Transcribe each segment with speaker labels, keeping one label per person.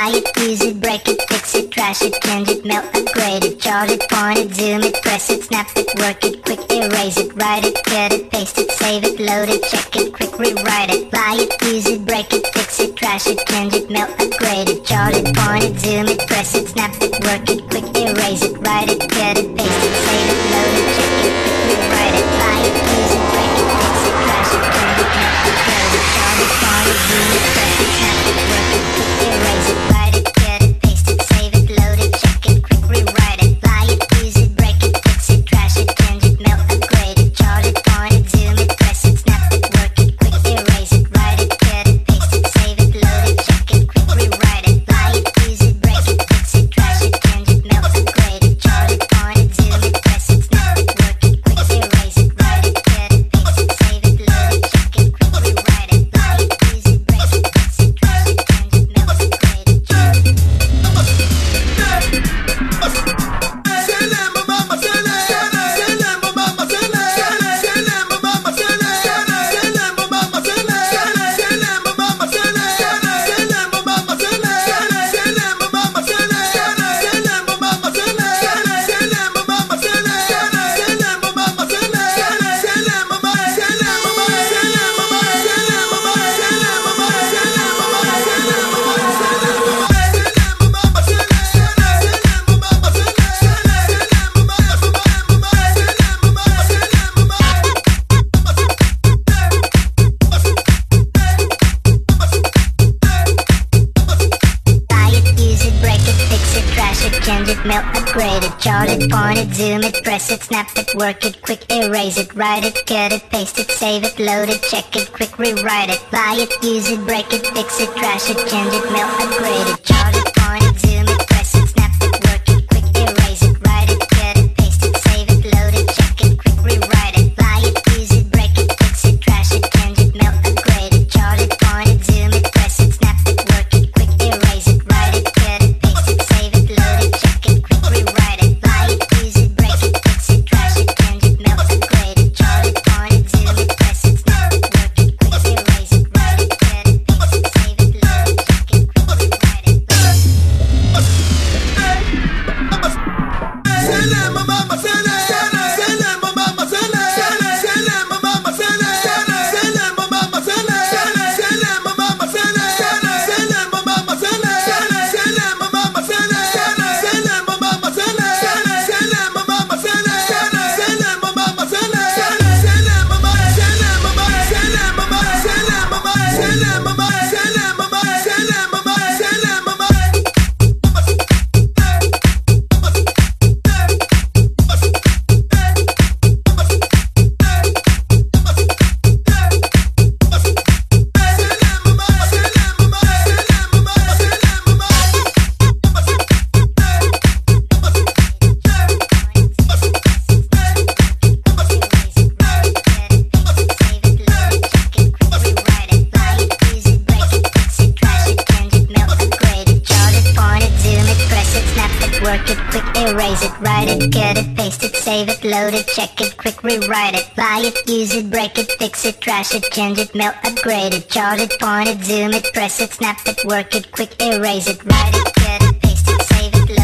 Speaker 1: buy it, use it, break it, fix it, trash it, change it, melt, upgrade it, charge it, point it, zoom it, press it, snap it, work it, quick erase it, write it, cut it, paste it, save it, load it, check it, quick rewrite it, buy it, use it, break it, fix it, trash it, change it, melt, upgrade it, charge it, point it, zoom it, press it, snap it, work it, quick erase it, write it, cut it, paste it, save it. chart it, point it, zoom it, press it, snap it, work it, quick erase it, write it, cut it, paste it, save it, load it, check it, quick rewrite it, buy it, use it, break it, fix it, trash it, change it, mail, upgrade it. Load it, check it, quick rewrite it, buy it, use it, break it, fix it, trash it, change it, melt, upgrade it, chart it, point it, zoom it, press it, snap it, work it, quick erase it, write it, cut it, paste it, save it,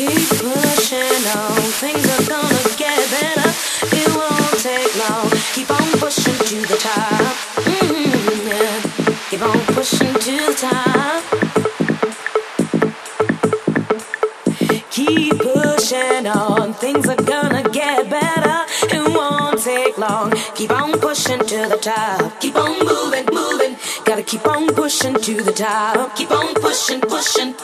Speaker 1: keep pushing on. Things are gonna get better. It won't take long. Keep on pushing to the top. Hmm, yeah. Keep on pushing to the top. Keep pushing on. Things are gonna get better. It won't take long. Keep on pushing to the top. Keep on moving, moving. Gotta keep on pushing to the top. Keep on pushing, pushing.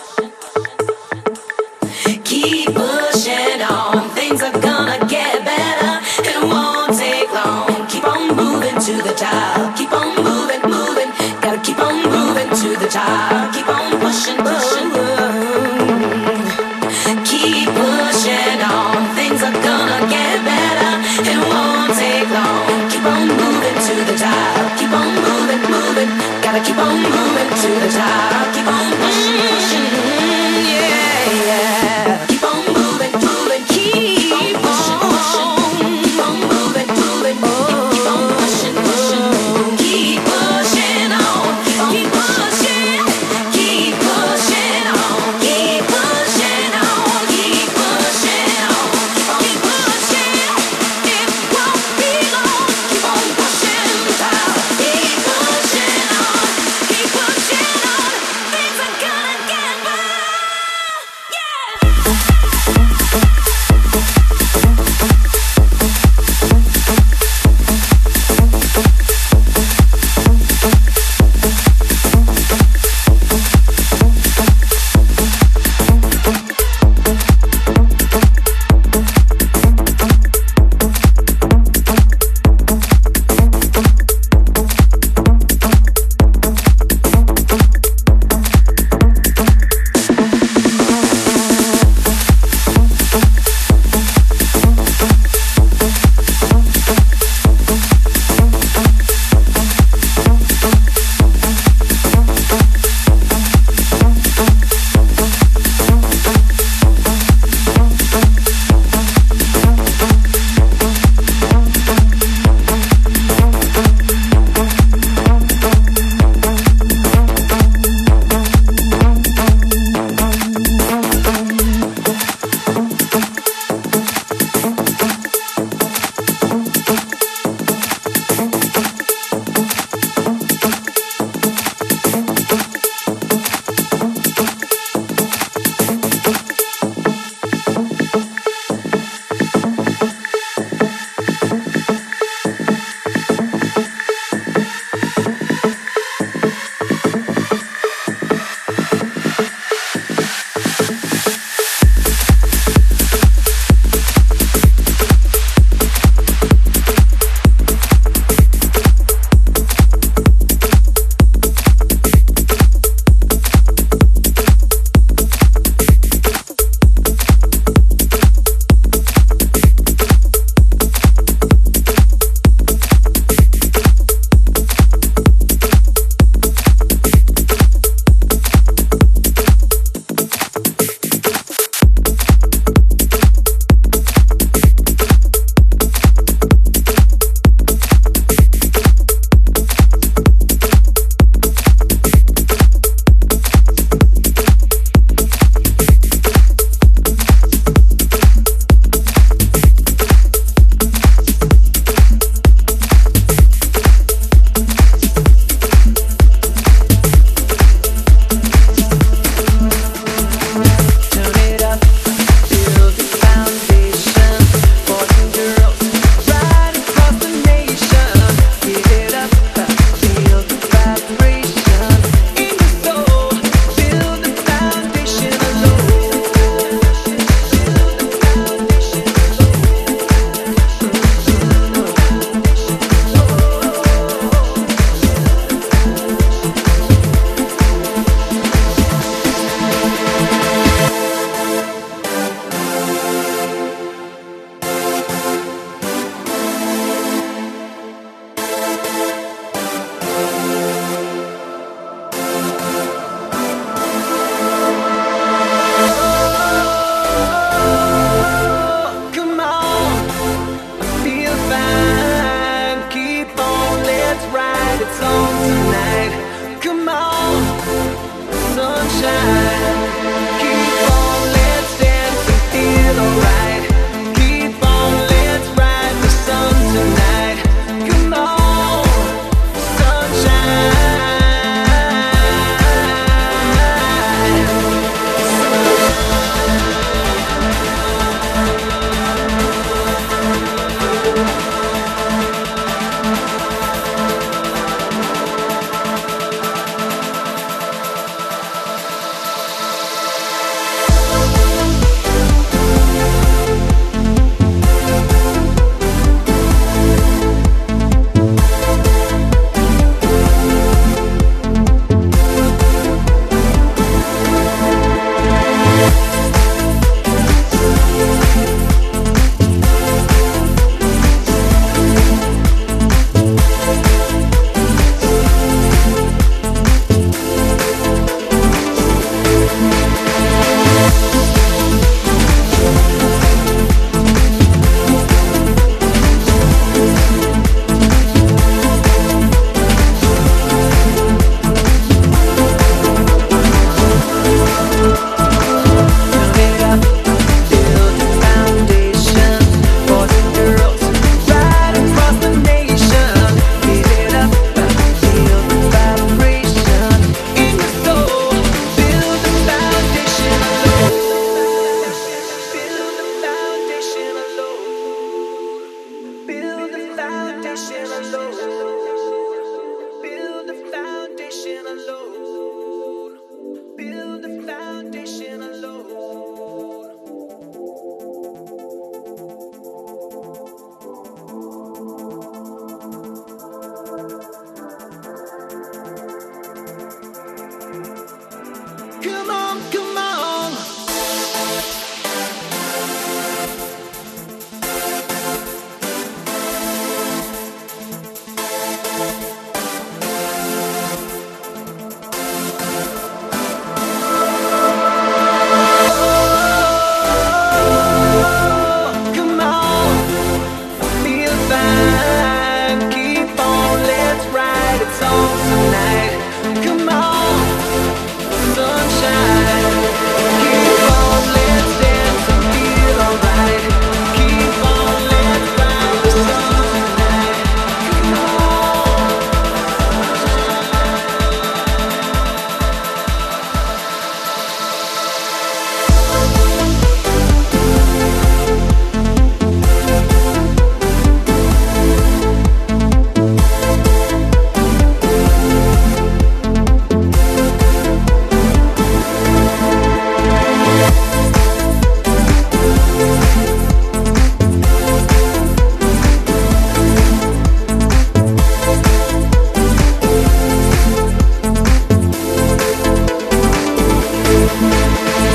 Speaker 1: Música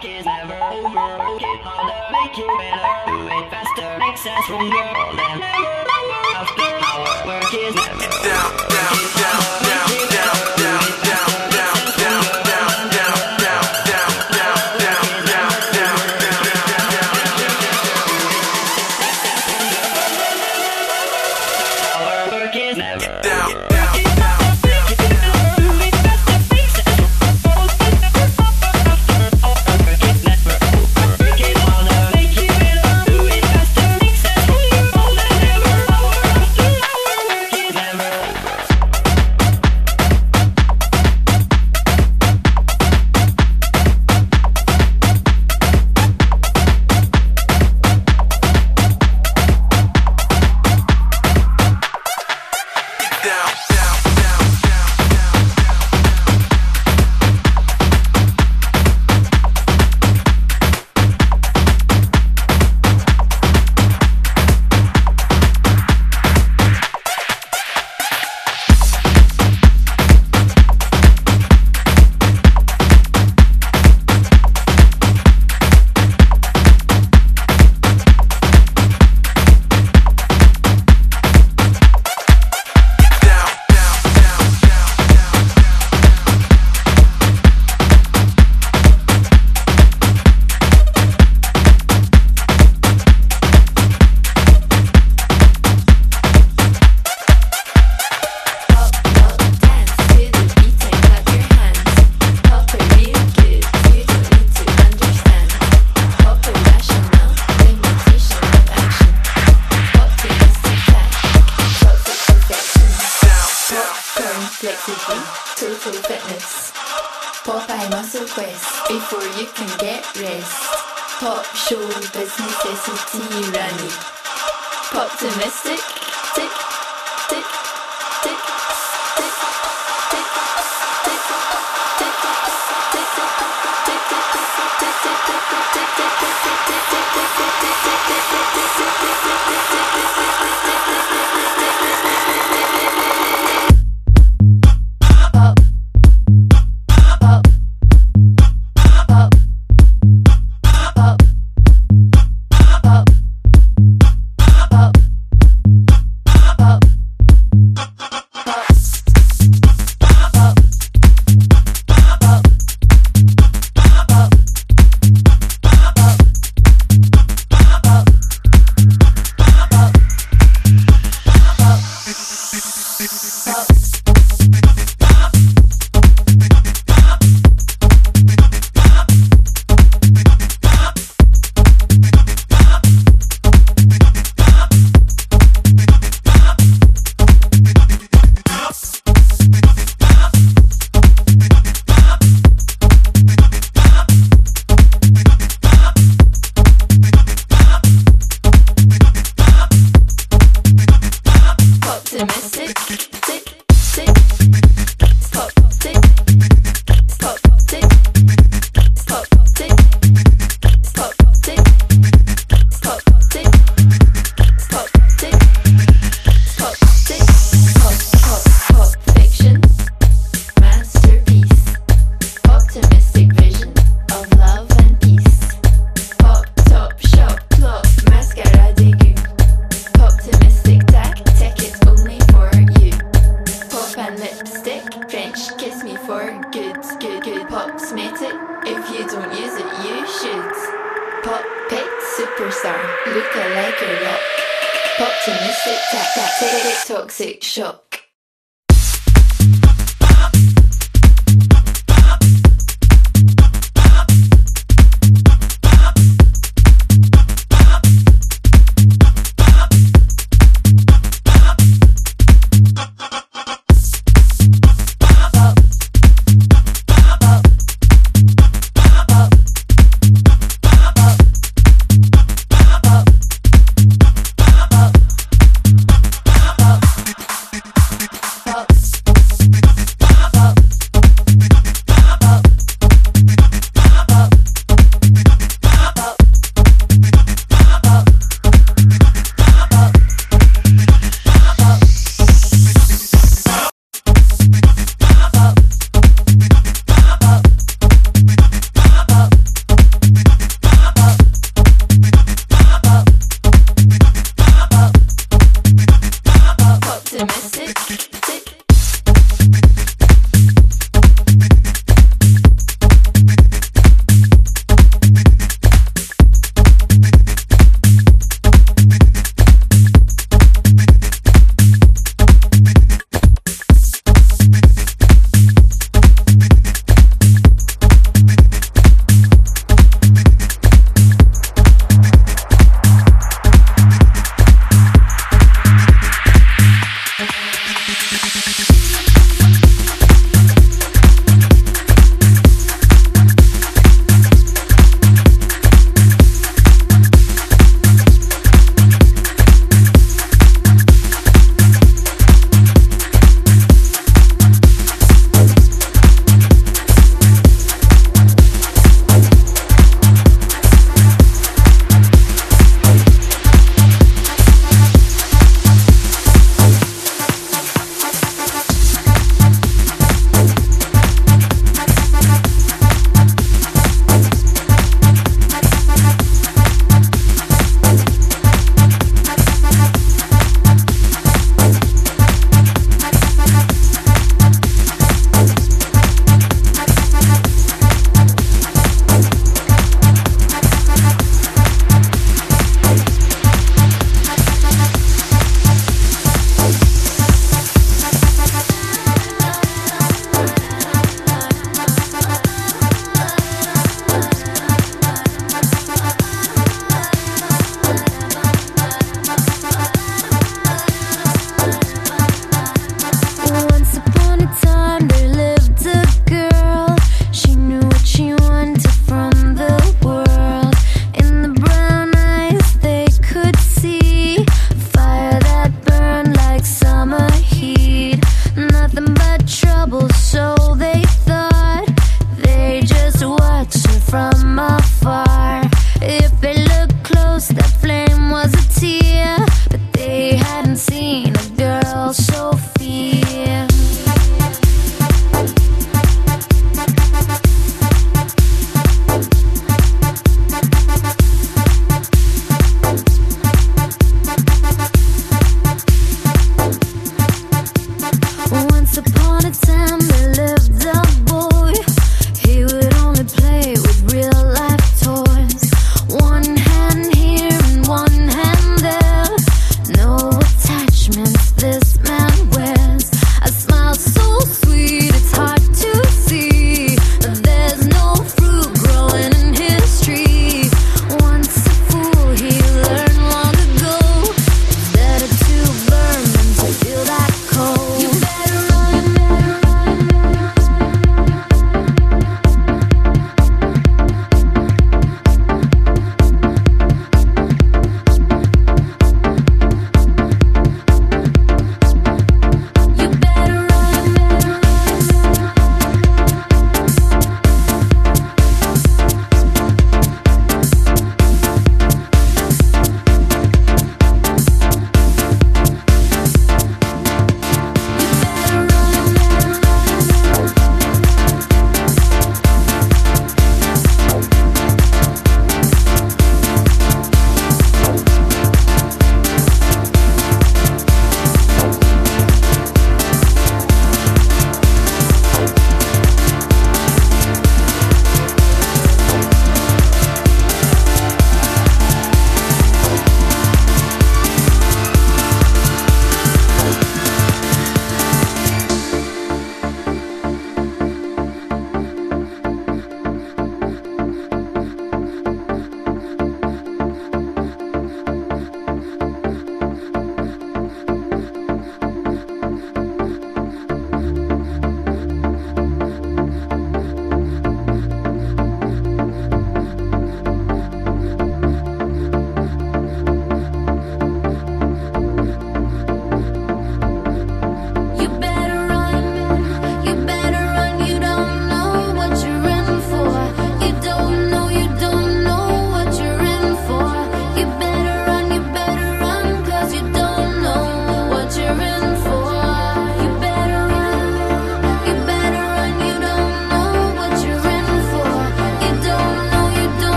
Speaker 1: work
Speaker 2: is never over. Work it harder, make you better. Do it faster, makes us stronger. All that after hour, work is never over.
Speaker 3: Down, down, down.
Speaker 4: optimistic.